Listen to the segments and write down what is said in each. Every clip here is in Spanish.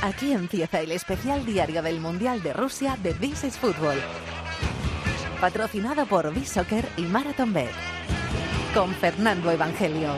Aquí empieza el especial diario del Mundial de Rusia de This is Football. Patrocinado por B-Soccer y Marathon Bet. Con Fernando Evangelio.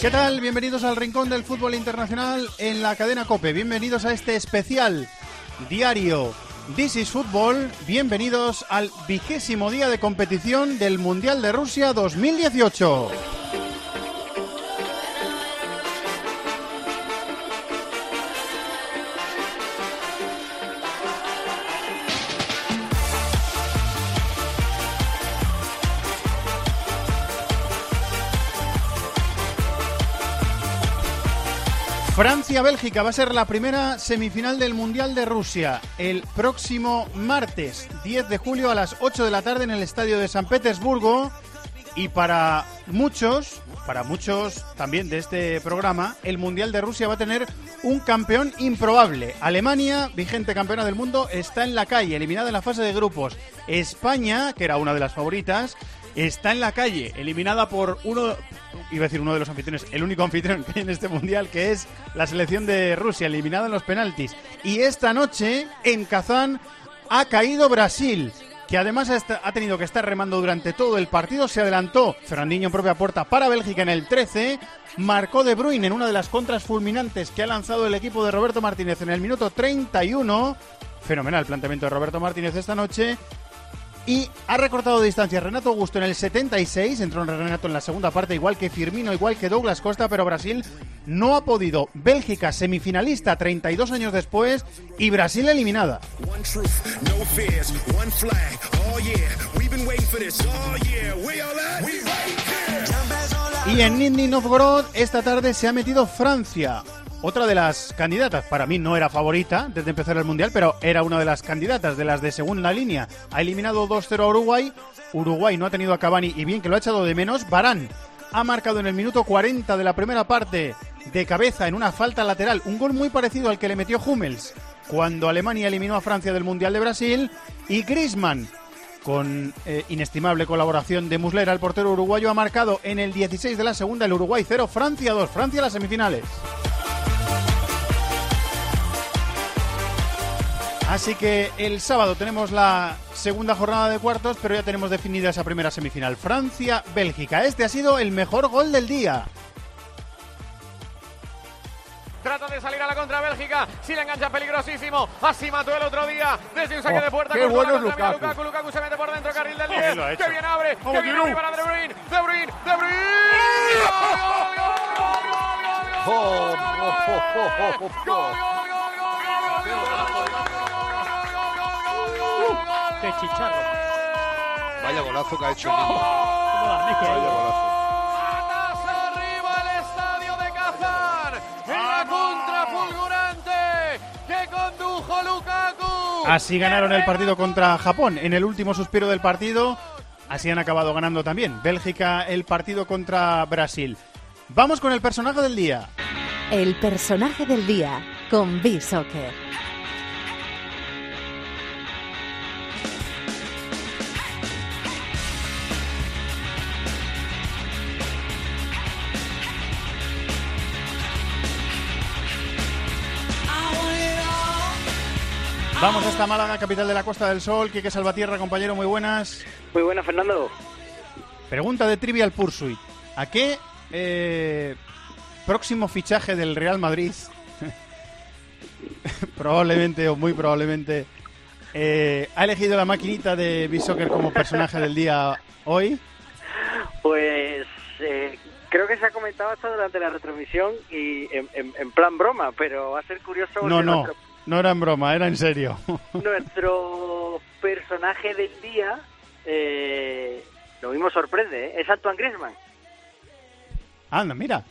¿Qué tal? Bienvenidos al Rincón del Fútbol Internacional en la cadena Cope. Bienvenidos a este especial diario This is Football. Bienvenidos al vigésimo día de competición del Mundial de Rusia 2018. Francia-Bélgica va a ser la primera semifinal del Mundial de Rusia el próximo martes 10 de julio a las 8 de la tarde en el estadio de San Petersburgo. Y para muchos, para muchos también de este programa, el Mundial de Rusia va a tener un campeón improbable. Alemania, vigente campeona del mundo, está en la calle, eliminada en la fase de grupos. España, que era una de las favoritas, está en la calle, eliminada por uno, iba a decir uno de los anfitriones, el único anfitrión que hay en este mundial, que es la selección de Rusia, eliminada en los penaltis. Y esta noche, en Kazán, ha caído Brasil. Que además ha tenido que estar remando durante todo el partido. Se adelantó Fernandinho en propia puerta para Bélgica en el 13. Marcó De Bruyne en una de las contras fulminantes que ha lanzado el equipo de Roberto Martínez en el minuto 31. Fenomenal planteamiento de Roberto Martínez esta noche y ha recortado distancia Renato Augusto en el 76, entró Renato en la segunda parte, igual que Firmino, igual que Douglas Costa, pero Brasil no ha podido. Bélgica semifinalista 32 años después y Brasil eliminada. Y en Nizhny Novgorod esta tarde se ha metido Francia otra de las candidatas, para mí no era favorita desde empezar el Mundial, pero era una de las candidatas, de las de segunda línea. Ha eliminado 2-0 a Uruguay. Uruguay no ha tenido a Cavani y bien que lo ha echado de menos. Barán ha marcado en el minuto 40 de la primera parte de cabeza en una falta lateral. Un gol muy parecido al que le metió Hummels cuando Alemania eliminó a Francia del Mundial de Brasil. Y Griezmann, con eh, inestimable colaboración de Muslera, el portero uruguayo, ha marcado en el 16 de la segunda el Uruguay 0, Francia 2. Francia las semifinales. Así que el sábado tenemos la segunda jornada de cuartos, pero ya tenemos definida esa primera semifinal. Francia-Bélgica. Este ha sido el mejor gol del día. Trata de salir a la contra Bélgica. Si la engancha peligrosísimo. Así mató el otro día. Desde un saque Oh, de puerta. qué bueno Lukaku. Lukaku. Lukaku se mete por dentro. Carril del Oh, 10. lo ha hecho. que bien abre. Que bien abre para De Bruyne. De Bruyne. De Bruyne. ¡Gol, gol, gol, ¡Qué chicharro! Vaya golazo que ha hecho el niño. Vaya golazo. Patas arriba el estadio de Kazán. En la contra fulgurante que condujo Lukaku. Así ganaron el partido contra Japón. En el último suspiro del partido, así han acabado ganando también. Bélgica el partido contra Brasil. Vamos con el personaje del día. El personaje del día con B-Soccer. Vamos hasta Málaga, capital de la Costa del Sol. Quique Salvatierra, compañero, muy buenas. Muy buena, Fernando. Pregunta de Trivial Pursuit. ¿A qué eh, próximo fichaje del Real Madrid, probablemente o muy probablemente, eh, ha elegido la maquinita de B-Soccer como personaje del día hoy? Pues eh, creo que se ha comentado esto durante la retransmisión y en, en- en plan broma, pero va a ser curioso. No, no, Nuestro, no era en broma, era en serio. nuestro personaje del día eh, lo mismo sorprende, ¿eh? es Antoine Griezmann. Anda, mira.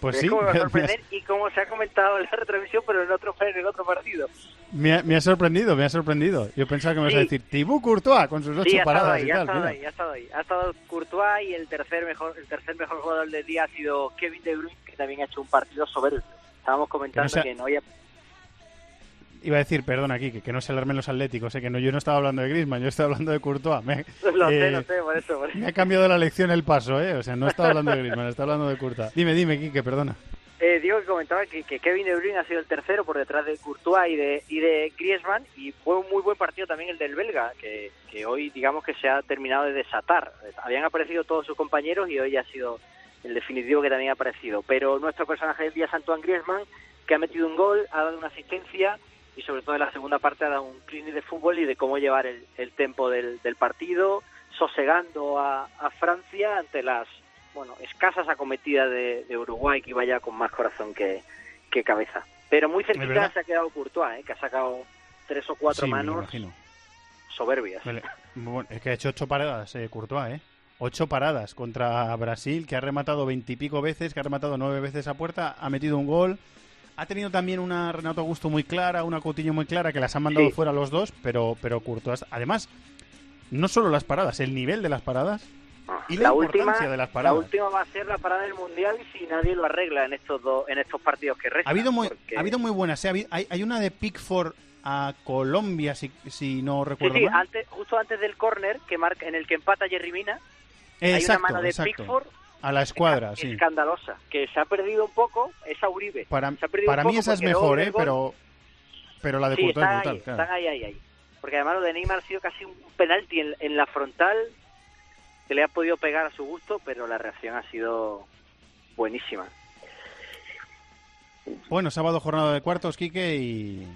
Pues Es sí, como me va a has- y como se ha comentado en la retransmisión, pero en otro, en el otro partido. Me ha, me ha sorprendido, me ha sorprendido. Yo pensaba que me ibas a Sí. decir Thibaut Courtois con sus ocho Sí, ha estado paradas ahí, y ha tal. estado mira. ahí, ha estado ahí. Ha estado Courtois y el tercer mejor el tercer mejor jugador del día ha sido Kevin De Bruyne, que también ha hecho un partido soberbio. Estábamos comentando sea- que no había... Iba a decir, perdón aquí, que, que no se alarmen los atléticos, eh, que no, yo no estaba hablando de Griezmann, yo estaba hablando de Courtois. Me, Lo sé, eh, lo sé, por eso. por eso. me ha cambiado la lección el paso, ¿eh? O sea, no estaba hablando de Griezmann, estaba hablando de Courtois. Dime, dime, Quique, perdona. Eh, digo que comentaba que, que Kevin De Bruyne ha sido el tercero por detrás de Courtois y de, y de Griezmann y fue un muy buen partido también el del belga, que, que hoy digamos que se ha terminado de desatar. Habían aparecido todos sus compañeros y hoy ha sido el definitivo que también ha aparecido. Pero nuestro personaje del día es Antoine Griezmann, que ha metido un gol, ha dado una asistencia y sobre todo en la segunda parte ha dado un clinic de fútbol y de cómo llevar el, el tempo del, del partido, sosegando a, a Francia ante las bueno escasas acometidas de, de Uruguay que iba ya con más corazón que, que cabeza. Pero muy ¿Es cerquita se ha quedado Courtois, ¿eh? que ha sacado tres o cuatro Sí, manos soberbias. Bueno, es que ha hecho ocho paradas, eh, Courtois, ¿eh? Ocho paradas contra Brasil, que ha rematado veintipico veces, que ha rematado nueve veces a puerta, ha metido un gol. Ha tenido también una Renato Augusto muy clara, una Coutinho muy clara, que las han mandado Sí. fuera los dos, pero, pero Courtois... Además, no solo las paradas, el nivel de las paradas y la, última, importancia de las la paradas. última va a ser la parada del mundial si nadie lo arregla en estos dos, en estos partidos que restan. Ha habido muy, porque- ha habido muy buenas. ¿eh? Ha habido- Hay, hay una de Pickford a Colombia, si, si no recuerdo sí, mal. antes, justo antes del córner que marca, en el que empata Jerry Mina, hay exacto, una mano de exacto. Pickford A la escuadra, sí. escandalosa, que se ha perdido un poco, esa Uribe. Para, mí esa es mejor, ¿eh? Pero, pero la de sí, Courtois es brutal, ahí, claro. están ahí, ahí, ahí. Porque además lo de Neymar ha sido casi un penalti en, en la frontal, que le ha podido pegar a su gusto, pero la reacción ha sido buenísima. Bueno, sábado jornada de cuartos, Quique, y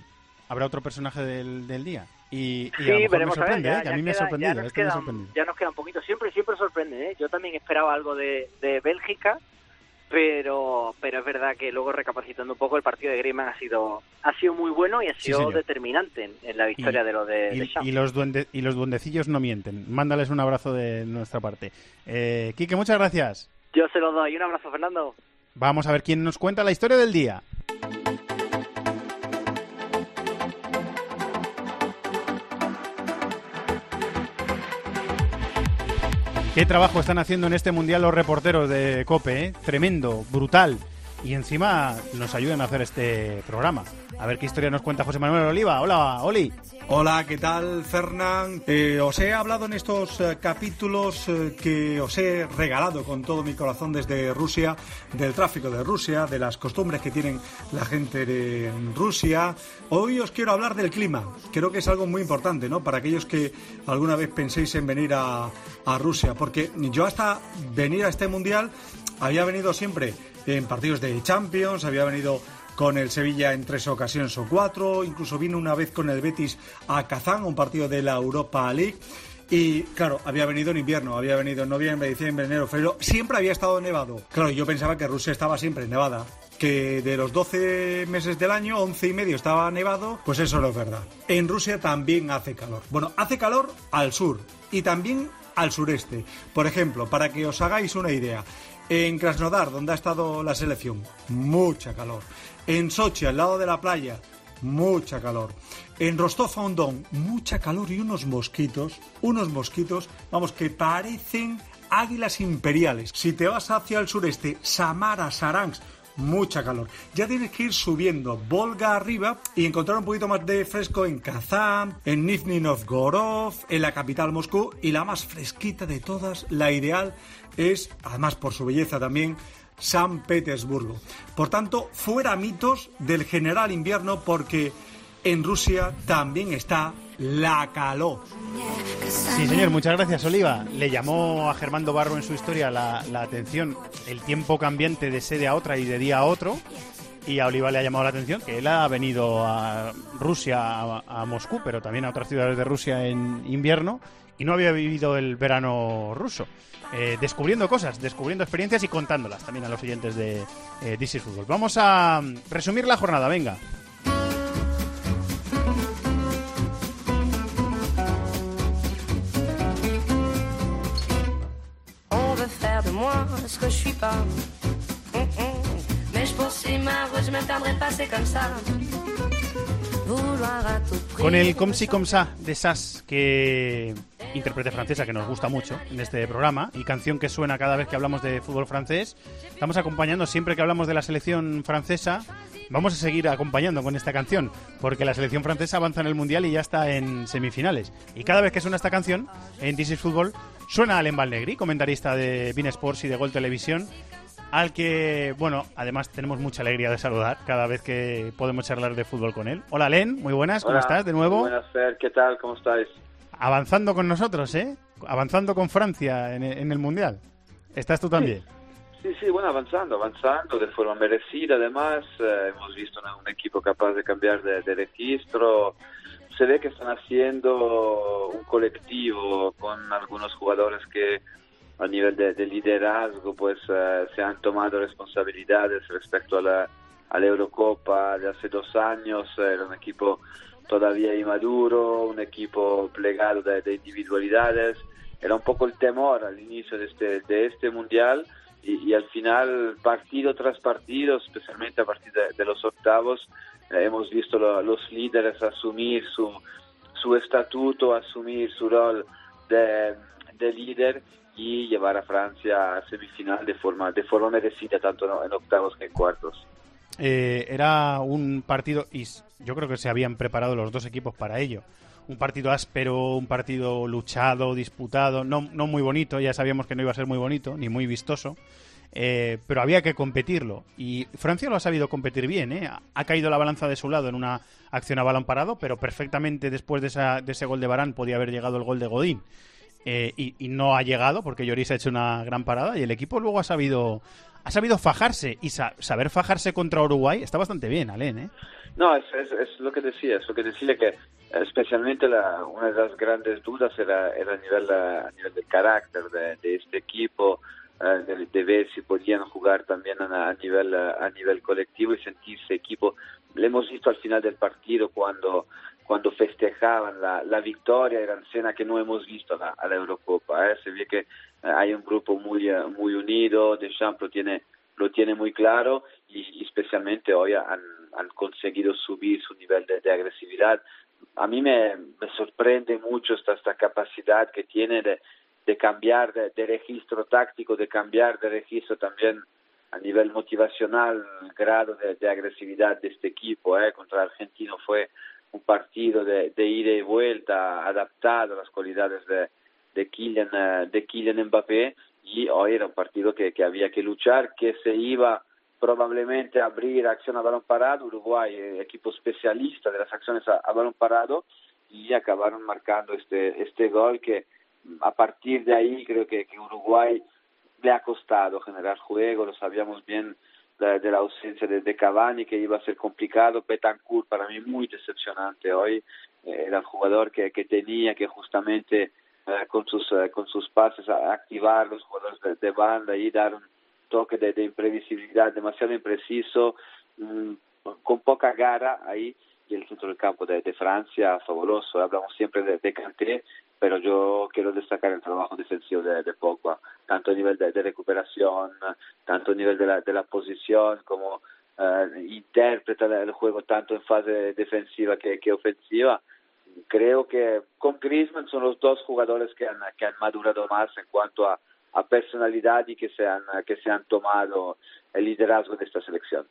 habrá otro personaje del, del día. Y, y a lo Sí, me veremos a ver. sorprende, Ya, ¿eh? que a mí me ha ya sorprendido. nos este me ha queda- sorprendido. ya nos queda un poquito. Siempre, siempre sorprende, ¿eh? Yo también esperaba algo de, de Bélgica, pero pero es verdad que luego recapacitando un poco el partido de Griezmann ha sido ha sido muy bueno y ha sido determinante en, en la victoria Y- de los de, Y, y los duende, y los duendecillos no mienten. Mándales un abrazo de nuestra parte. Eh, Quique, muchas gracias. Yo se los doy. Un abrazo, Fernando. Vamos a ver quién nos cuenta la historia del día. Qué trabajo están haciendo en este mundial los reporteros de Cope, ¿eh? tremendo, brutal. Y encima nos ayudan a hacer este programa. A ver qué historia nos cuenta José Manuel Oliva. Hola, Oli. Hola, ¿qué tal, Fernán? Eh, os he hablado en estos eh, capítulos eh, que os he regalado con todo mi corazón desde Rusia, del tráfico de Rusia, de las costumbres que tienen la gente de Rusia. Hoy os quiero hablar del clima. Creo que es algo muy importante, ¿no? Para aquellos que alguna vez penséis en venir a, a Rusia, porque yo hasta venir a este mundial había venido siempre en partidos de Champions, había venido con el Sevilla en tres ocasiones o cuatro, incluso vino una vez con el Betis a Kazán, un partido de la Europa League. Y claro, había venido en invierno, había venido en noviembre, diciembre, enero, febrero, siempre había estado nevado. Claro, yo pensaba que Rusia estaba siempre nevada, que de los 12 meses del año, 11 y medio estaba nevado, pues eso no es verdad. En Rusia también hace calor. Bueno, hace calor al sur y también al sureste. Por ejemplo, para que os hagáis una idea, en Krasnodar, donde ha estado la selección, mucha calor. En Sochi, al lado de la playa, mucha calor. En Rostov-on-Don, mucha calor y unos mosquitos, unos mosquitos, vamos, que parecen águilas imperiales. Si te vas hacia el sureste, Samara, Saransk, mucha calor. Ya tienes que ir subiendo Volga arriba y encontrar un poquito más de fresco en Kazán, en Nizhny Novgorod, en la capital Moscú y la más fresquita de todas, la ideal es, además por su belleza también, San Petersburgo. Por tanto, fuera mitos del general invierno porque en Rusia también está la calor. Sí, señor, muchas gracias, Oliva. Le llamó a Germán Barro en su historia la, atención el tiempo cambiante de sede a otra y de día a otro. Y a Oliva le ha llamado la atención que él ha venido a Rusia, a Moscú, pero también a otras ciudades de Rusia en invierno y no había vivido el verano ruso. Eh, descubriendo cosas, descubriendo experiencias y contándolas también a los oyentes de eh, Football. Vamos a mm, resumir la jornada, venga. On veut faire de moi ce que je suis pas. Hum, hum. je me perdrai pas, c'est comme ça. Con el Com si com ça de Sass, que intérprete francesa que nos gusta mucho en este programa y canción que suena cada vez que hablamos de fútbol francés, estamos acompañando siempre que hablamos de la selección francesa. Vamos a seguir acompañando con esta canción, porque la selección francesa avanza en el Mundial y ya está en semifinales. Y cada vez que suena esta canción, en This is Fútbol, suena Alen Valnegri, comentarista de Bein Sports y de Gol Televisión, al que, bueno, además tenemos mucha alegría de saludar cada vez que podemos charlar de fútbol con él. Hola, Len, muy buenas, ¿cómo Hola, estás de nuevo? Buenas, Fer, ¿qué tal? ¿Cómo estáis? Avanzando con nosotros, ¿eh? Avanzando con Francia en, en el Mundial. ¿Estás tú también? Sí, sí, bueno, avanzando, avanzando de forma merecida además. eh, hemos visto una- un equipo capaz de cambiar de, de registro. Se ve que están haciendo un colectivo con algunos jugadores que a nivel de, de liderazgo pues eh, se han tomado responsabilidades respecto a la, a la Eurocopa de hace dos años. Era un equipo todavía inmaduro, un equipo plegado de, de individualidades. Era un poco el temor al inicio de este, de este mundial y, al final, partido tras partido, especialmente a partir de, de los octavos, eh, hemos visto lo- los líderes asumir su, su estatuto, asumir su rol de, de líder y llevar a Francia a semifinal de forma, de forma merecida, tanto en- octavos que en cuartos. Eh, era un partido, y yo creo que se habían preparado los dos equipos para ello. Un partido áspero, un partido luchado, disputado, no, no muy bonito, ya sabíamos que no iba a ser muy bonito, ni muy vistoso, eh, pero había que competirlo. Y Francia lo ha sabido competir bien, ¿eh? Ha- ha caído la balanza de su lado en una acción a balón parado, pero perfectamente después de, esa- de ese gol de Barán podía haber llegado el gol de Godín. Eh, y, y no ha llegado porque Lloris ha hecho una gran parada y el equipo luego ha sabido ha sabido fajarse y sa- saber fajarse contra Uruguay está bastante bien, Alen, ¿eh? No, es, es, es lo que decía, es lo que decía que especialmente la, una de las grandes dudas era, era a, nivel, a nivel del carácter de, este equipo, eh, de, ver si podían jugar también a, a nivel eh, a nivel colectivo y sentirse equipo. Le hemos visto al final del partido cuando cuando festejaban la, la victoria, era escena que no hemos visto la, a la Eurocopa. ¿eh? Se ve que eh, hay un grupo muy eh, muy unido, Deschamps lo tiene lo tiene muy claro y, especialmente hoy han, han conseguido subir su nivel de, agresividad. A mí me, me sorprende mucho esta, esta capacidad que tiene de, de cambiar de, de registro táctico, de cambiar de registro también a nivel motivacional, el grado de, de agresividad de este equipo. ¿eh? Contra Argentino fue un partido de, de ida y vuelta, adaptado a las cualidades de, de Kylian, eh, de Kylian Mbappé y hoy era un partido que, que había que luchar, que se iba probablemente a abrir acción a balón parado, Uruguay, eh, equipo especialista de las acciones a, balón parado, y acabaron marcando este, este gol que a partir de ahí creo que, que Uruguay le ha costado generar juego, lo sabíamos bien de, la ausencia de, de Cavani que iba a ser complicado, Betancourt para mí muy decepcionante. Hoy, eh, era el jugador que, que tenía que justamente eh, con sus eh, con sus pases a activar los jugadores de, banda y dar un toque de, imprevisibilidad demasiado impreciso, mm, con poca gara ahí el centro del campo de, de Francia fabuloso. Hablamos siempre de, de Kanté, pero yo quiero destacar el trabajo defensivo de, de Pogba, tanto a nivel de, de recuperación, tanto a nivel de la, de la posición, como eh, interpreta el juego tanto en fase defensiva que, que ofensiva. Creo que con Griezmann son los dos jugadores que han, que han madurado más en cuanto a, a personalidad y que se han, que se han tomado el liderazgo de esta selección.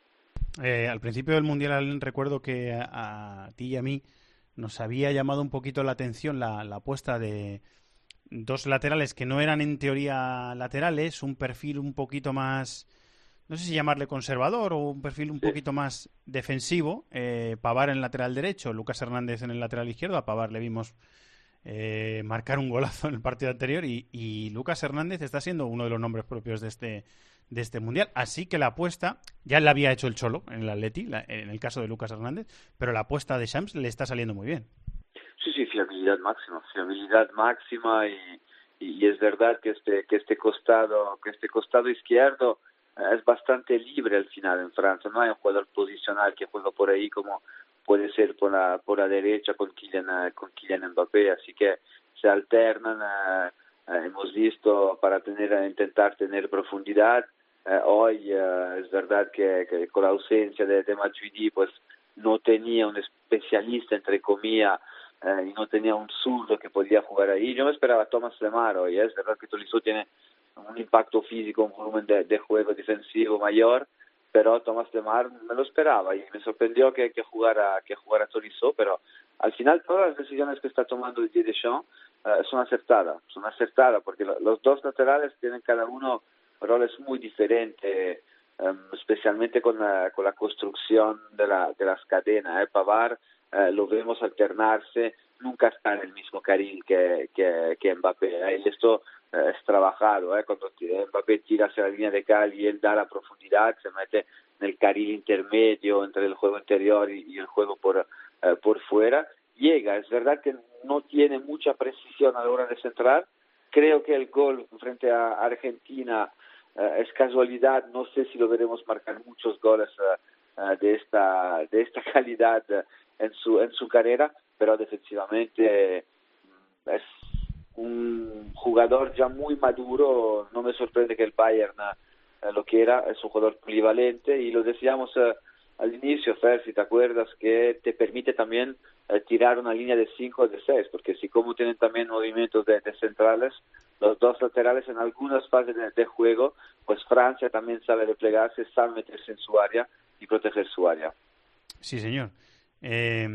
Eh, al principio del Mundial recuerdo que a, a ti y a mí nos había llamado un poquito la atención la, la apuesta de dos laterales que no eran en teoría laterales, un perfil un poquito más, no sé si llamarle conservador o un perfil un Sí. poquito más defensivo. Eh, Pavar en el lateral derecho, Lucas Hernández en el lateral izquierdo. A Pavar le vimos eh, marcar un golazo en el partido anterior y, y Lucas Hernández está siendo uno de los nombres propios de este de este mundial. Así que la apuesta, ya la había hecho el Cholo en el Atleti, la- en el caso de Lucas Hernández, pero la apuesta de Shams le está saliendo muy bien. Sí, sí, fiabilidad máxima, fiabilidad máxima y, y, es verdad que este que este costado que este costado izquierdo eh, es bastante libre al final en Francia. No hay un jugador posicional que juega por ahí como puede ser por la por la derecha con Kylian eh, con Kylian Mbappé, así que se alternan. Eh, eh, visto para tener intentar tener profundidad Eh, hoy eh, es verdad que, con la ausencia de, de Matuidi, pues no tenía un especialista, entre comillas, eh, y no tenía un zurdo que podía jugar ahí. Yo me esperaba a Thomas Lemar hoy, es verdad que Tolisso tiene un impacto físico, un volumen de, juego defensivo mayor, pero Thomas Lemar me lo esperaba y me sorprendió que, que jugara que jugara Tolisso, pero al final todas las decisiones que está tomando Didier Deschamps son acertadas, son acertadas porque lo, los dos laterales tienen cada uno roles muy diferentes, um, especialmente con la, con la construcción de, la, de las cadenas. ¿eh? Pavar uh, lo vemos alternarse, nunca está en el mismo carril que, que, Mbappé. ¿eh? Esto es trabajado, ¿eh? cuando Mbappé tira hacia la línea de cal y él da la profundidad, se mete en el carril intermedio entre el juego interior y, y el juego por, por fuera. Llega, es verdad que no tiene mucha precisión a la hora de centrar. Creo que el gol frente a Argentina uh, es casualidad, no sé si lo veremos marcar muchos goles uh, uh, de esta de esta calidad en su en su carrera, pero defensivamente es un jugador ya muy maduro, no me sorprende que el Bayern lo quiera, es un jugador polivalente y lo decíamos al inicio, Fer, si te acuerdas, que te permite también eh, tirar una línea de 5 o de 6, porque si como tienen también movimientos de, centrales, los dos laterales en algunas fases de, juego, pues Francia también sabe desplegarse, sabe meterse en su área y proteger su área. Sí, señor. Eh,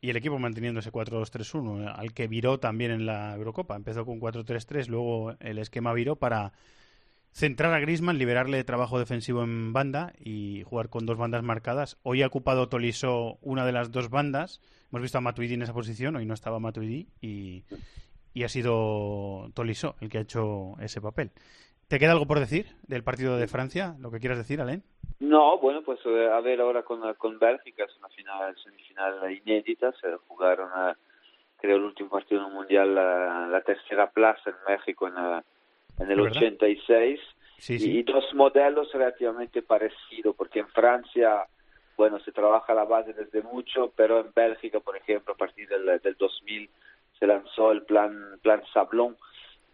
y el equipo manteniendo ese 4-2-3-1, al que viró también en la Eurocopa. Empezó con 4-3-3, luego el esquema viró para centrar a Griezmann, liberarle trabajo defensivo en banda y jugar con dos bandas marcadas. Hoy ha ocupado Tolisso una de las dos bandas. Hemos visto a Matuidi en esa posición, hoy no estaba Matuidi y, y ha sido Tolisso el que ha hecho ese papel. ¿Te queda algo por decir del partido de Francia? ¿Lo que quieras decir, Alain? No, bueno, pues a ver ahora con, con Bélgica, es una final, semifinal inédita. Se jugaron, creo, el último partido en el Mundial, la, la tercera plaza en México en en el 86 sí, sí. y dos modelos relativamente parecidos porque en Francia bueno se trabaja la base desde mucho pero en Bélgica por ejemplo a partir del, del 2000 se lanzó el plan plan Sablon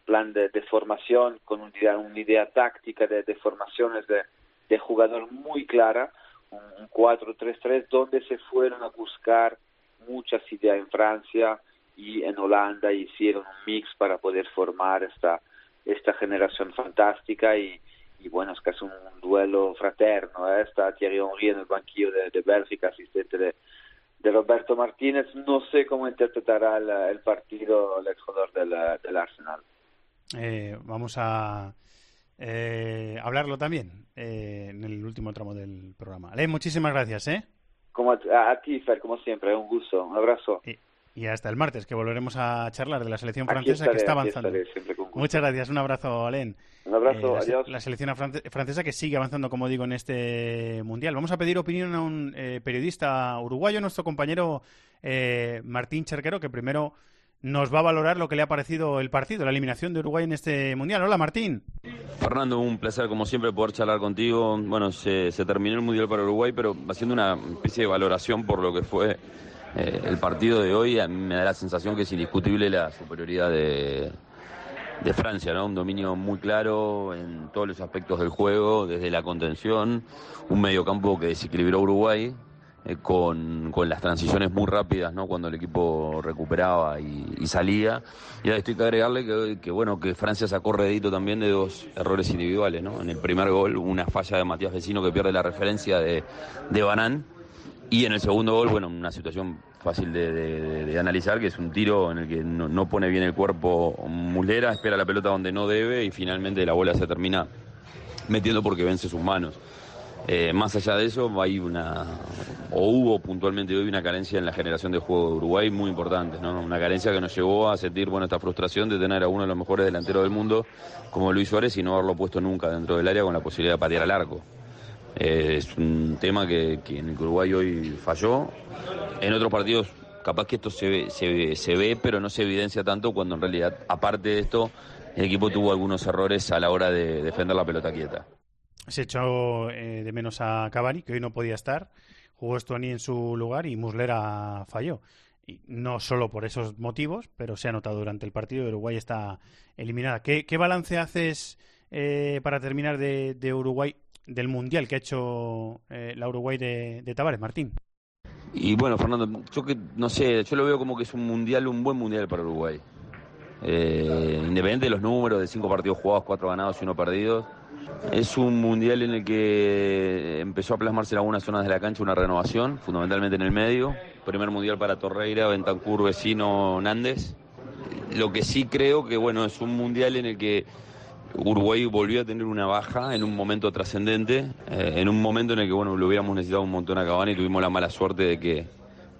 plan de, de formación con una idea, táctica de, formaciones de, jugador muy clara un, un 4-3-3 donde se fueron a buscar muchas ideas en Francia y en Holanda hicieron un mix para poder formar esta esta generación fantástica y, y bueno, es casi un duelo fraterno. ¿eh? Está Thierry Henry en el banquillo de, de Bélgica, asistente de, de, Roberto Martínez. No sé cómo interpretará el, el partido el exjugador del, del Arsenal. Eh, vamos a eh, hablarlo también eh, en el último tramo del programa. Ale, muchísimas gracias. ¿eh? Como a, a, ti, Fer, como siempre, un gusto. Un abrazo. Y y hasta el martes, que volveremos a charlar de la selección francesa estaré, que está avanzando. Muchas gracias, un abrazo, Alen. Un abrazo, eh, la, adiós. La selección francesa que sigue avanzando, como digo, en este mundial. Vamos a pedir opinión a un eh, periodista uruguayo, nuestro compañero eh, Martín Cherquero, que primero nos va a valorar lo que le ha parecido el partido, la eliminación de Uruguay en este mundial. Hola, Martín. Fernando, un placer como siempre poder charlar contigo. Bueno, se, se terminó el mundial para Uruguay, pero haciendo una especie de valoración por lo que fue eh, el partido de hoy a mí me da la sensación que es indiscutible la superioridad de, Francia, ¿no? Un dominio muy claro en todos los aspectos del juego, desde la contención, un mediocampo que desequilibró Uruguay, eh, con, con, las transiciones muy rápidas, ¿no? Cuando el equipo recuperaba y, salía. Y ahora estoy que agregarle que, que, bueno, que Francia sacó redito también de dos errores individuales, ¿no? En el primer gol, una falla de Matías Vecino que pierde la referencia de Banán y en el segundo gol, bueno, una situación fácil de, analizar, que es un tiro en el que no, pone bien el cuerpo Mulera, espera la pelota donde no debe y finalmente la bola se termina metiendo porque vence sus manos. Eh, más allá de eso, hay una, o hubo puntualmente hoy una carencia en la generación de juego de Uruguay muy importante, ¿no? Una carencia que nos llevó a sentir, bueno, esta frustración de tener a uno de los mejores delanteros del mundo como Luis Suárez y no haberlo puesto nunca dentro del área con la posibilidad de patear al arco. Es un tema que, que, en Uruguay hoy falló. En otros partidos, capaz que esto se ve, se, se ve, pero no se evidencia tanto cuando en realidad, aparte de esto, el equipo tuvo algunos errores a la hora de defender la pelota quieta. Se echó eh, de menos a Cavani, que hoy no podía estar. Jugó Stuani en su lugar y Muslera falló. Y no solo por esos motivos, pero se ha notado durante el partido. Uruguay está eliminada. ¿Qué, qué balance haces? eh, para terminar de Uruguay, del Mundial que ha hecho eh, la Uruguay de, de Tavares, Martín? Y bueno, Fernando, yo que no sé, yo lo veo como que es un mundial, un buen mundial para Uruguay. Eh, independiente de los números, de cinco partidos jugados, cuatro ganados y uno perdido. Es un mundial en el que empezó a plasmarse en algunas zonas de la cancha una renovación, fundamentalmente en el medio. Primer mundial para Torreira, Bentancur, Vecino, Nández. Lo que sí creo que bueno es un mundial en el que Uruguay volvió a tener una baja en un momento trascendente, eh, en un momento en el que bueno lo hubiéramos necesitado un montón a Cavani y tuvimos la mala suerte de que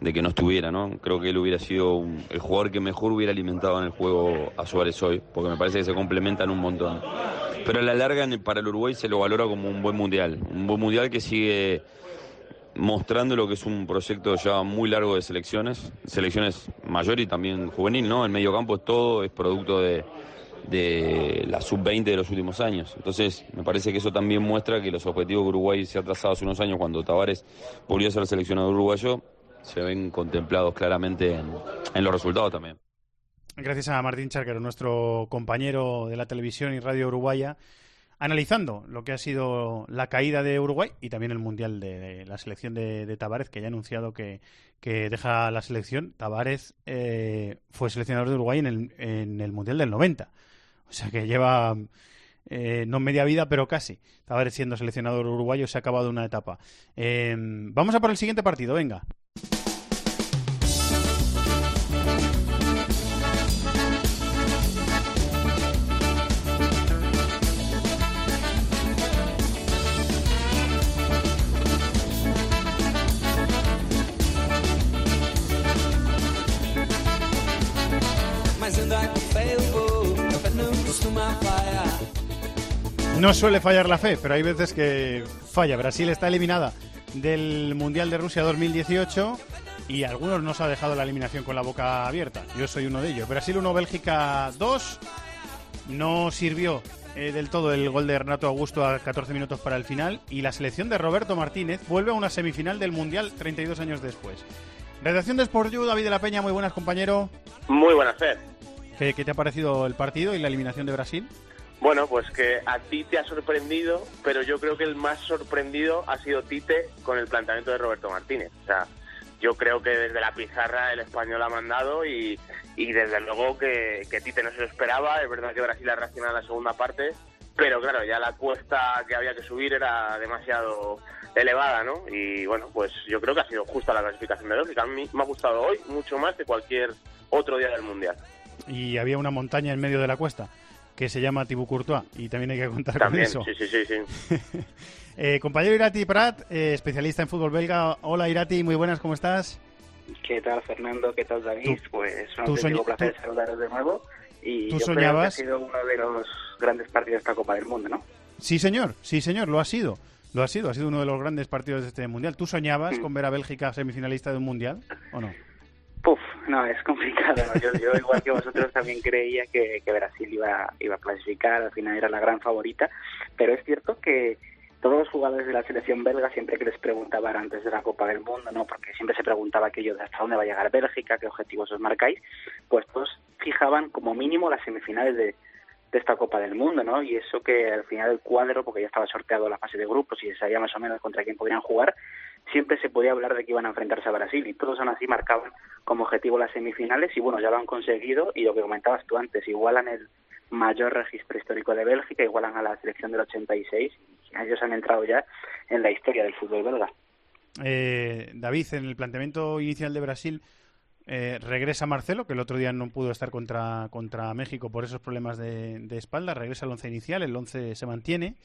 de que no estuviera, ¿no? Creo que él hubiera sido un- el jugador que mejor hubiera alimentado en el juego a Suárez hoy, porque me parece que se complementan un montón. Pero a la larga para el Uruguay se lo valora como un buen mundial, un buen mundial que sigue mostrando lo que es un proyecto ya muy largo de selecciones, selecciones mayor y también juvenil, ¿no? El medio campo es todo, es producto de, de la sub-20 de los últimos años. Entonces, me parece que eso también muestra que los objetivos que Uruguay se ha trazado hace unos años cuando Tavares volvió a ser seleccionador uruguayo se ven contemplados claramente en, los resultados también. Gracias a Martín Charquero, nuestro compañero de la televisión y radio uruguaya, analizando lo que ha sido la caída de Uruguay y también el Mundial de, la selección de, de Tavares, que ya ha anunciado que, que deja la selección. Tavares eh, fue seleccionador de Uruguay en el, en el Mundial del 90. O sea que lleva eh, no media vida, pero casi. Tavares siendo seleccionador uruguayo se ha acabado una etapa. Eh, vamos a por el siguiente partido, venga. No suele fallar la fe, pero hay veces que falla. Brasil está eliminada del Mundial de Rusia 2018 y algunos nos ha dejado la eliminación con la boca abierta. Yo soy uno de ellos. Brasil 1, Bélgica 2. No sirvió eh, del todo el gol de Renato Augusto a 14 minutos para el final y la selección de Roberto Martínez vuelve a una semifinal del Mundial 32 años después. Redacción de Sport You, David de la Peña, muy buenas compañero. Muy buenas, Fer. ¿Qué, qué te ha parecido el partido y la eliminación de Brasil? Bueno, pues que a ti te ha sorprendido, pero yo creo que el más sorprendido ha sido Tite con el planteamiento de Roberto Martínez. O sea, yo creo que desde la pizarra el español ha mandado y, y desde luego que, que Tite no se lo esperaba. Es verdad que Brasil ha reaccionado en la segunda parte, pero claro, ya la cuesta que había que subir era demasiado elevada, ¿no? Y bueno, pues yo creo que ha sido justa la clasificación de Bélgica. A mí me ha gustado hoy mucho más que cualquier otro día del Mundial. Y había una montaña en medio de la cuesta que se llama Thibaut Courtois y también hay que contar También, con eso. sí, sí, sí, sí. Eh, compañero Irati Prat, eh, especialista en fútbol belga. Hola Irati, muy buenas, ¿cómo estás? ¿Qué tal, Fernando? ¿Qué tal, David? Tú- pues un auténtico placer tú- saludaros de nuevo. Y tú yo creo soñabas- que ha sido uno de los grandes partidos de esta Copa del Mundo, ¿no? Sí, señor, sí, señor, lo ha sido. Lo ha sido, ha sido uno de los grandes partidos de este mundial. ¿Tú soñabas Mm. con ver a Bélgica semifinalista de un mundial o no? Puf, no, es complicado. Yo, yo, igual que vosotros, también creía que, que Brasil iba, iba a clasificar, al final era la gran favorita. Pero es cierto que todos los jugadores de la selección belga, siempre que les preguntaban antes de la Copa del Mundo, ¿no? porque siempre se preguntaba aquello de hasta dónde va a llegar Bélgica, qué objetivos os marcáis, pues todos fijaban como mínimo las semifinales de, de esta Copa del Mundo, ¿no? Y eso que al final el cuadro, porque ya estaba sorteado la fase de grupos y se sabía más o menos contra quién podrían jugar, siempre se podía hablar de que iban a enfrentarse a Brasil y todos aún así marcaban como objetivo las semifinales y bueno, ya lo han conseguido y lo que comentabas tú antes, igualan el mayor registro histórico de Bélgica, igualan a la selección del 86 y ellos han entrado ya en la historia del fútbol belga. Eh, David, en el planteamiento inicial de Brasil eh, regresa Marcelo, que el otro día no pudo estar contra, contra México por esos problemas de, de espalda, regresa al once inicial, el once se mantiene.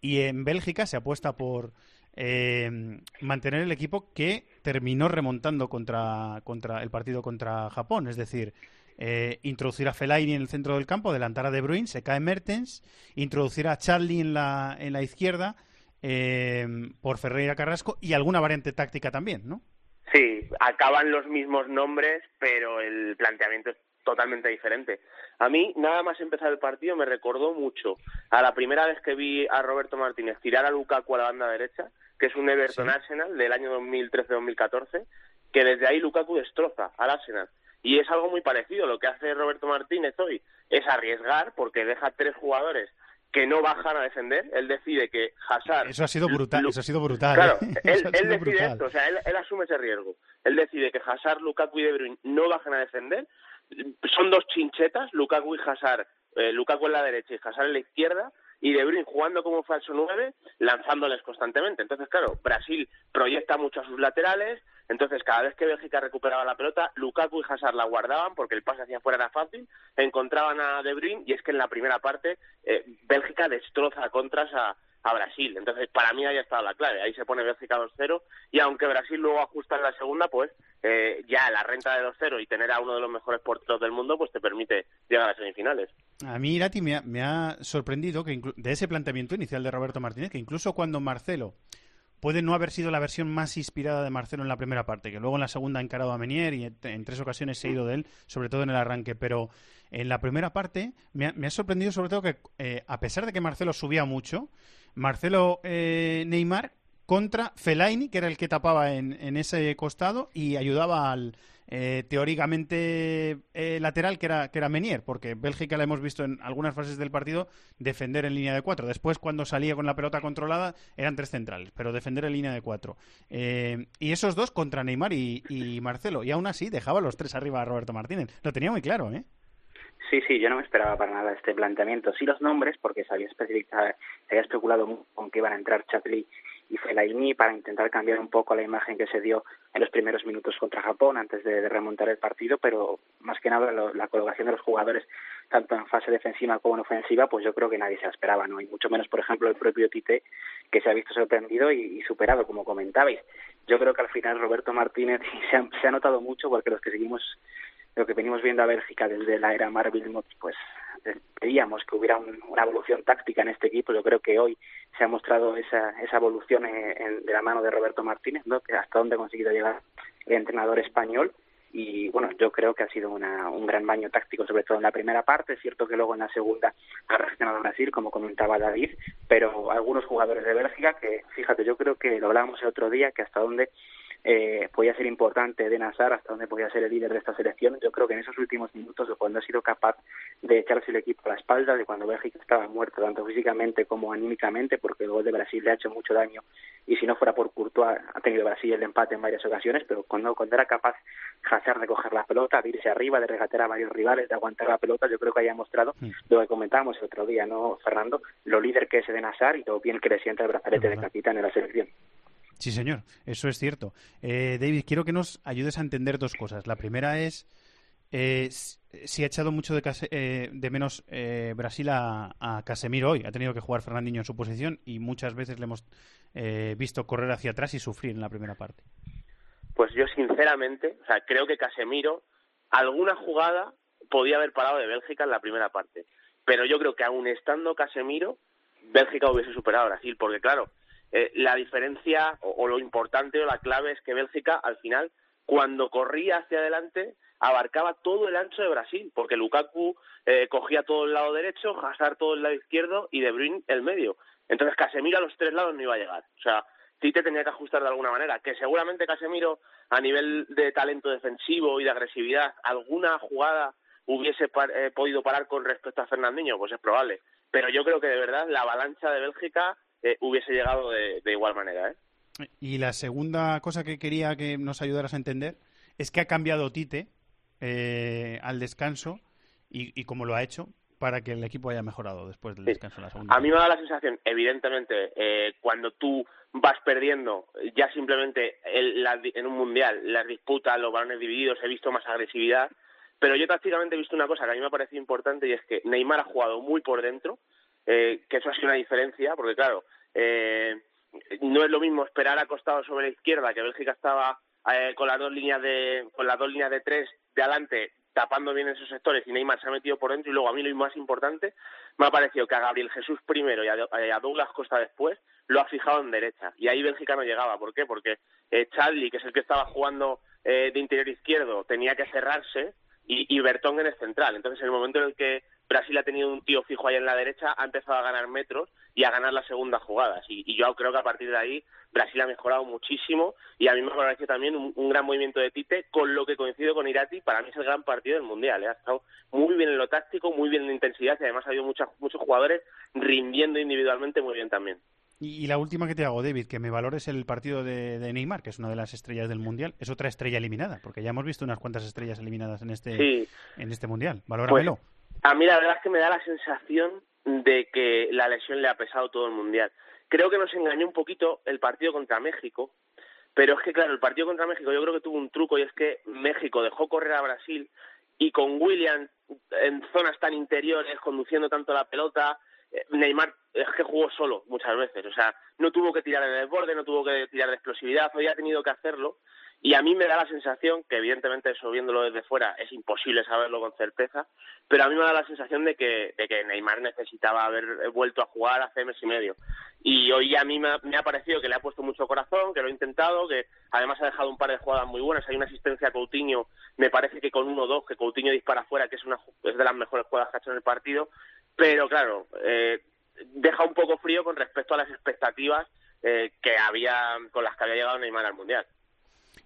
Y en Bélgica se apuesta por eh, mantener el equipo que terminó remontando contra, contra el partido contra Japón, es decir, eh, introducir a Fellaini en el centro del campo, adelantar a De Bruyne, se cae Mertens, introducir a Charlie en la, en la izquierda eh, por Ferreira Carrasco y alguna variante táctica también, ¿no? Sí, acaban los mismos nombres, pero el planteamiento es totalmente diferente. A mí, nada más empezar el partido, me recordó mucho a la primera vez que vi a Roberto Martínez tirar a Lukaku a la banda derecha, que es un Everton Arsenal del año 2013-2014, que desde ahí Lukaku destroza al Arsenal. Y es algo muy parecido. Lo que hace Roberto Martínez hoy es arriesgar, porque deja tres jugadores que no bajan a defender. Él decide que Hazard... Eso ha sido brutal, eso ha sido brutal. Claro, ¿eh? él, él decide brutal. esto, o sea, él, él asume ese riesgo. Él decide que Hazard, Lukaku y De Bruyne no bajan a defender. Son dos chinchetas, Lukaku y Hazard, eh, Lukaku en la derecha y Hazard en la izquierda, y De Bruyne jugando como falso 9, lanzándoles constantemente. Entonces, claro, Brasil proyecta mucho a sus laterales, entonces cada vez que Bélgica recuperaba la pelota, Lukaku y Hazard la guardaban porque el pase hacia afuera era fácil, encontraban a De Bruyne y es que en la primera parte eh, Bélgica destroza contras a, a Brasil. Entonces, para mí ahí estado la clave. Ahí se pone Bélgica 2-0 y aunque Brasil luego ajusta en la segunda, pues eh, ya la renta de 2-0 y tener a uno de los mejores porteros del mundo, pues te permite llegar a las semifinales. A mí, Irati, me ha, me ha sorprendido que de ese planteamiento inicial de Roberto Martínez, que incluso cuando Marcelo puede no haber sido la versión más inspirada de Marcelo en la primera parte, que luego en la segunda ha encarado a Menier y en tres ocasiones se ha ido de él, sobre todo en el arranque, pero en la primera parte me ha, me ha sorprendido sobre todo que, eh, a pesar de que Marcelo subía mucho, Marcelo eh, Neymar contra Fellaini, que era el que tapaba en, ese costado y ayudaba al eh, teóricamente eh, lateral, que era, que era Menier, porque Bélgica la hemos visto en algunas fases del partido defender en línea de cuatro. Después, cuando salía con la pelota controlada, eran tres centrales, pero defender en línea de cuatro. Eh, y esos dos contra Neymar y, y Marcelo. Y aún así dejaba los tres arriba a Roberto Martínez. Lo tenía muy claro, ¿eh? Sí, sí, yo no me esperaba para nada este planteamiento. Sí los nombres, porque se había, se había especulado con que iban a entrar Chatli y Fellaini para intentar cambiar un poco la imagen que se dio en los primeros minutos contra Japón antes de, de remontar el partido, pero más que nada lo- la colocación de los jugadores tanto en fase defensiva como en ofensiva, pues yo creo que nadie se la esperaba, ¿no? Y mucho menos, por ejemplo, el propio Tite, que se ha visto sorprendido y, y superado, como comentabais. Yo creo que al final Roberto Martínez se ha, se ha notado mucho porque los que seguimos lo que venimos viendo a Bélgica desde la era Marvel, pues eh, pedíamos que hubiera un- una evolución táctica en este equipo. Yo creo que hoy se ha mostrado esa, esa evolución eh, en- de la mano de Roberto Martínez, ¿no? que hasta dónde ha conseguido llegar el entrenador español. Y bueno, yo creo que ha sido una, un gran baño táctico, sobre todo en la primera parte. Es cierto que luego en la segunda ha reaccionado Brasil, como comentaba David, pero algunos jugadores de Bélgica que, fíjate, yo creo que lo hablábamos el otro día, que hasta dónde eh, podía ser importante de Nazar, hasta dónde podía ser el líder de esta selección. Yo creo que en esos últimos minutos, de cuando ha sido capaz de echarse el equipo a la espalda, de cuando Bélgica estaba muerto, tanto físicamente como anímicamente, porque el gol de Brasil le ha hecho mucho daño, y si no fuera por Courtois, ha tenido Brasil el empate en varias ocasiones, pero cuando, cuando era capaz Hazard de coger la pelota, de irse arriba, de regatear a varios rivales, de aguantar la pelota, yo creo que haya mostrado lo que comentábamos el otro día, ¿no, Fernando? Lo líder que es de Nazar y lo bien que le sienta el brazalete de capitán en la selección. Sí, señor, eso es cierto. Eh, David, quiero que nos ayudes a entender dos cosas. La primera es eh, si ha echado mucho de, Case- eh, de menos eh, Brasil a, a Casemiro hoy. Ha tenido que jugar Fernandinho en su posición y muchas veces le hemos eh, visto correr hacia atrás y sufrir en la primera parte. Pues yo sinceramente, o sea, creo que Casemiro alguna jugada podía haber parado de Bélgica en la primera parte, pero yo creo que aún estando Casemiro, Bélgica hubiese superado a Brasil, porque claro, eh, la diferencia o, lo importante o la clave es que Bélgica al final cuando corría hacia adelante abarcaba todo el ancho de Brasil, porque Lukaku eh, cogía todo el lado derecho, Hazard todo el lado izquierdo y De Bruyne el medio. Entonces Casemiro a los tres lados no iba a llegar. O sea, Tite tenía que ajustar de alguna manera, que seguramente Casemiro a nivel de talento defensivo y de agresividad alguna jugada hubiese par- eh, podido parar con respecto a Fernandinho, pues es probable. Pero yo creo que de verdad la avalancha de Bélgica eh, hubiese llegado de, de igual manera. ¿eh? Y la segunda cosa que quería que nos ayudaras a entender es que ha cambiado Tite eh, al descanso y, y cómo lo ha hecho para que el equipo haya mejorado después del descanso de la segunda. A mí me da la sensación, evidentemente, eh, cuando tú vas perdiendo, ya simplemente el- la- en un mundial, las disputas, los balones divididos, he visto más agresividad, pero yo tácticamente he visto una cosa que a mí me ha parecido importante y es que Neymar ha jugado muy por dentro, eh, que eso ha sido una diferencia, porque claro, eh, no es lo mismo esperar acostado sobre la izquierda, que Bélgica estaba eh, con las dos líneas de con las dos líneas de tres de adelante tapando bien esos sectores y Neymar se ha metido por dentro y luego a mí lo más importante me ha parecido que a Gabriel Jesús primero y a, a Douglas Costa después lo ha fijado en derecha y ahí Bélgica no llegaba ¿por qué? porque eh, Charlie que es el que estaba jugando eh, de interior izquierdo tenía que cerrarse y, y Bertongen es central entonces en el momento en el que Brasil ha tenido un tío fijo ahí en la derecha, ha empezado a ganar metros y a ganar las segundas jugadas. Y, y yo creo que a partir de ahí Brasil ha mejorado muchísimo y a mí me parece también un, un gran movimiento de Tite, con lo que coincido con Irati, para mí es el gran partido del Mundial. ¿eh? Ha estado muy bien en lo táctico, muy bien en intensidad y además ha habido muchas, muchos jugadores rindiendo individualmente muy bien también. Y, la última que te hago, David, que me valores el partido de, de Neymar, que es una de las estrellas del Mundial. Es otra estrella eliminada, porque ya hemos visto unas cuantas estrellas eliminadas en este, Sí. en este Mundial. Valóramelo. A mí la verdad es que me da la sensación de que la lesión le ha pesado todo el mundial. Creo que nos engañó un poquito el partido contra México, pero es que claro, el partido contra México yo creo que tuvo un truco y es que México dejó correr a Brasil y con William en zonas tan interiores, conduciendo tanto la pelota, eh, Neymar es que jugó solo muchas veces, o sea, no tuvo que tirar el borde, no tuvo que tirar de explosividad, hoy ha tenido que hacerlo y a mí me da la sensación, que evidentemente eso viéndolo desde fuera es imposible saberlo con certeza, pero a mí me da la sensación de que, de que Neymar necesitaba haber vuelto a jugar hace mes y medio. Y hoy a mí me ha, me ha parecido que le ha puesto mucho corazón, que lo ha intentado, que además ha dejado un par de jugadas muy buenas. Hay una asistencia a Coutinho, me parece que con 1-2, que Coutinho dispara fuera, que es, una, es de las mejores jugadas que ha hecho en el partido. Pero claro, eh, deja un poco frío con respecto a las expectativas eh, que había con las que había llegado Neymar al Mundial.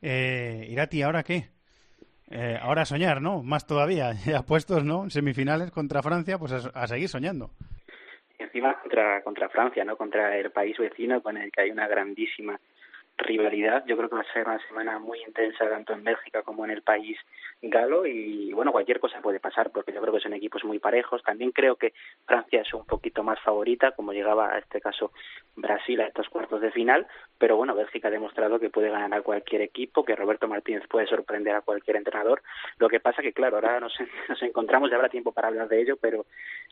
Eh, Irati, ¿ahora qué? Eh, ahora a soñar, ¿no? Más todavía. Ya puestos, ¿no? Semifinales contra Francia, pues a, seguir soñando. encima contra Francia, ¿no? Contra el país vecino con el que hay una grandísima rivalidad. Yo creo que va a ser una semana muy intensa tanto en Bélgica como en el país galo y bueno, cualquier cosa puede pasar porque yo creo que son equipos muy parejos. También creo que Francia es un poquito más favorita, como llegaba a este caso Brasil a estos cuartos de final, pero bueno, Bélgica ha demostrado que puede ganar a cualquier equipo, que Roberto Martínez puede sorprender a cualquier entrenador. Lo que pasa que claro, ahora nos, nos encontramos, ya habrá tiempo para hablar de ello, pero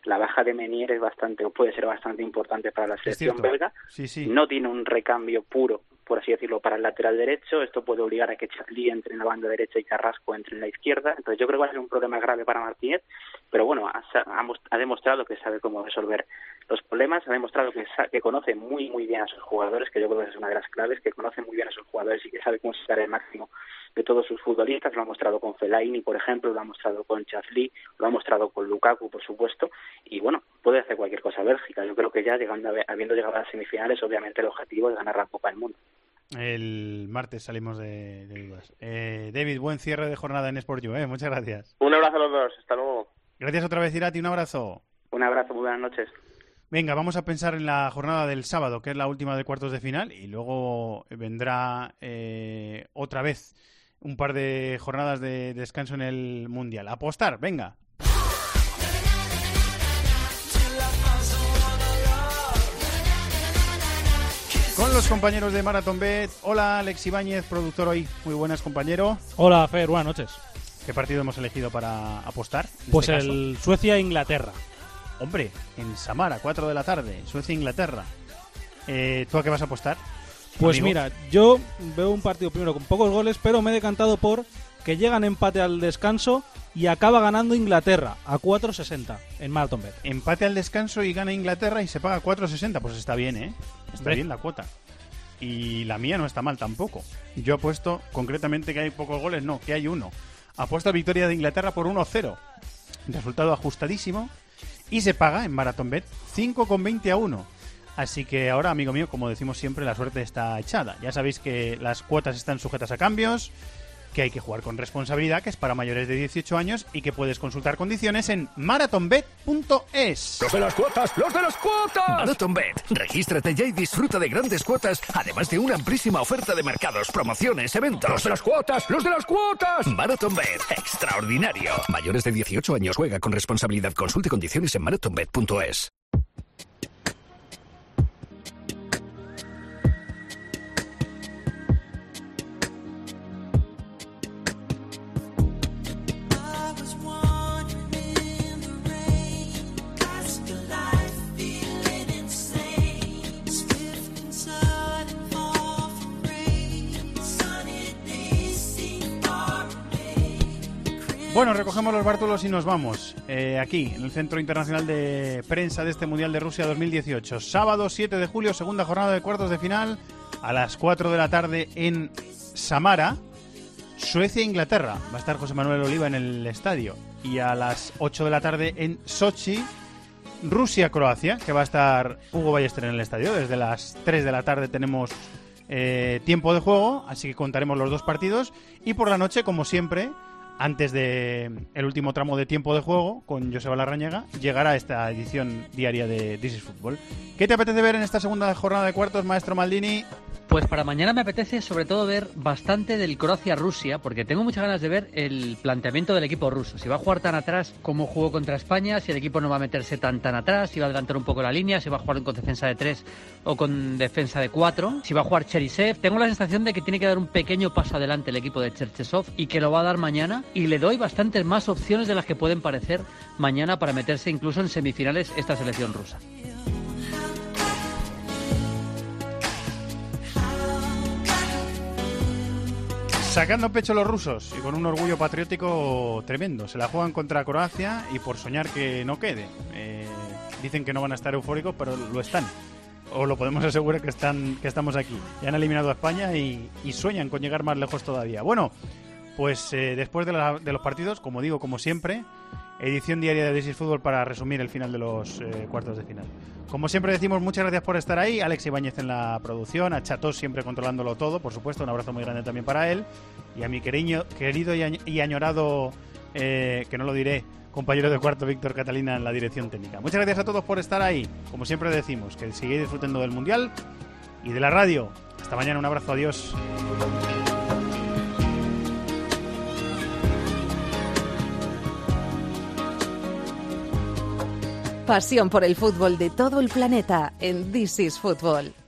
la baja de Menier es bastante o puede ser bastante importante para la selección belga. Sí, sí. No tiene un recambio puro, por así decirlo, para el lateral derecho. Esto puede obligar a que Charlie entre en la banda derecha y Carrasco entre en la izquierda. Entonces yo creo que va a ser un problema grave para Martínez, pero bueno, ha, ha mos- ha demostrado que sabe cómo resolver los problemas, ha demostrado que, que conoce muy muy bien a sus jugadores, que yo creo que es una de las claves, que conoce muy bien a sus jugadores y que sabe cómo sacar el máximo de todos sus futbolistas. Lo ha mostrado con Fellaini, por ejemplo, lo ha mostrado con Chazli, lo ha mostrado con Lukaku, por supuesto, y bueno, puede hacer cualquier cosa Bélgica. Yo creo que ya llegando a habiendo llegado a las semifinales, obviamente el objetivo es ganar la Copa del Mundo. El martes salimos de, de dudas. Eh, David, buen cierre de jornada en Sport You, ¿eh? Muchas gracias. Un abrazo a los dos, hasta luego. Gracias otra vez, Irati. Un abrazo. Un abrazo, muy buenas noches. Venga, vamos a pensar en la jornada del sábado, que es la última de cuartos de final, y luego vendrá eh, otra vez un par de jornadas de descanso en el Mundial. Apostar, venga. Con los compañeros de Marathon Bet. Hola, Alex Ibáñez, productor hoy. Muy buenas, compañero. Hola, Fer, buenas noches. ¿Qué partido hemos elegido para apostar? Pues este caso? el Suecia-Inglaterra. Hombre, en Samara, 4 de la tarde, Suecia-Inglaterra. Eh, ¿Tú a qué vas a apostar? Pues amigo? mira, yo veo un partido primero con pocos goles, pero me he decantado por que llegan empate al descanso y acaba ganando Inglaterra a 4.60 en Marathon Bet. Empate al descanso y gana Inglaterra y se paga 4.60. Pues está bien, ¿eh? Está Hombre. bien la cuota. Y la mía no está mal tampoco. Yo apuesto concretamente que hay pocos goles, no, que hay uno. Apuesto a victoria de Inglaterra por 1-0. Resultado ajustadísimo. Y se paga en Marathon Bet 5,20 a 1. Así que ahora, amigo mío, como decimos siempre, la suerte está echada. Ya sabéis que las cuotas están sujetas a cambios, que hay que jugar con responsabilidad, que es para mayores de 18 años y que puedes consultar condiciones en marathonbet.es. ¡Los de las cuotas! ¡Los de las cuotas! MarathonBet. Regístrate ya y disfruta de grandes cuotas, además de una amplísima oferta de mercados, promociones, eventos. ¡Los de las cuotas! ¡Los de las cuotas! MarathonBet. Extraordinario. Mayores de 18 años juega con responsabilidad. Consulte condiciones en marathonbet.es. Bueno, recogemos los bártulos y nos vamos. Eh, aquí, en el Centro Internacional de Prensa de este Mundial de Rusia 2018. Sábado 7 de julio, segunda jornada de cuartos de final, a las 4 de la tarde en Samara. Suecia-Inglaterra. Va a estar José Manuel Oliva en el estadio. Y a las 8 de la tarde en Sochi, Rusia-Croacia, que va a estar Hugo Ballester en el estadio. Desde las 3 de la tarde tenemos eh, tiempo de juego, así que contaremos los dos partidos. Y por la noche, como siempre, antes de el último tramo de tiempo de juego con Joseba Larrañaga, llegará esta edición diaria de This is Football. ¿Qué te apetece ver en esta segunda jornada de cuartos, maestro Maldini? Pues para mañana me apetece sobre todo ver bastante del Croacia-Rusia, porque tengo muchas ganas de ver el planteamiento del equipo ruso. Si va a jugar tan atrás como jugó contra España, si el equipo no va a meterse tan tan atrás, si va a adelantar un poco la línea, si va a jugar con defensa de 3 o con defensa de 4, si va a jugar Cherisev. Tengo la sensación de que tiene que dar un pequeño paso adelante el equipo de Cherchesov y que lo va a dar mañana y le doy bastantes más opciones de las que pueden parecer mañana para meterse incluso en semifinales esta selección rusa. Sacando pecho los rusos y con un orgullo patriótico tremendo. Se la juegan contra Croacia y por soñar que no quede. Eh, dicen que no van a estar eufóricos, pero lo están. O lo podemos asegurar que, están, que estamos aquí. Ya han eliminado a España y, y sueñan con llegar más lejos todavía. Bueno, pues eh, después de, los partidos, como digo, como siempre, edición diaria de This is Fútbol para resumir el final de los eh, cuartos de final. Como siempre decimos, muchas gracias por estar ahí. Alex Ibáñez en la producción, a Chatos siempre controlándolo todo, por supuesto. Un abrazo muy grande también para él. Y a mi querido y añorado, eh, que no lo diré, compañero de cuarto, Víctor Catalina, en la dirección técnica. Muchas gracias a todos por estar ahí. Como siempre decimos, que sigáis disfrutando del Mundial y de la radio. Hasta mañana, un abrazo, adiós. Pasión por el fútbol de todo el planeta en This is Football.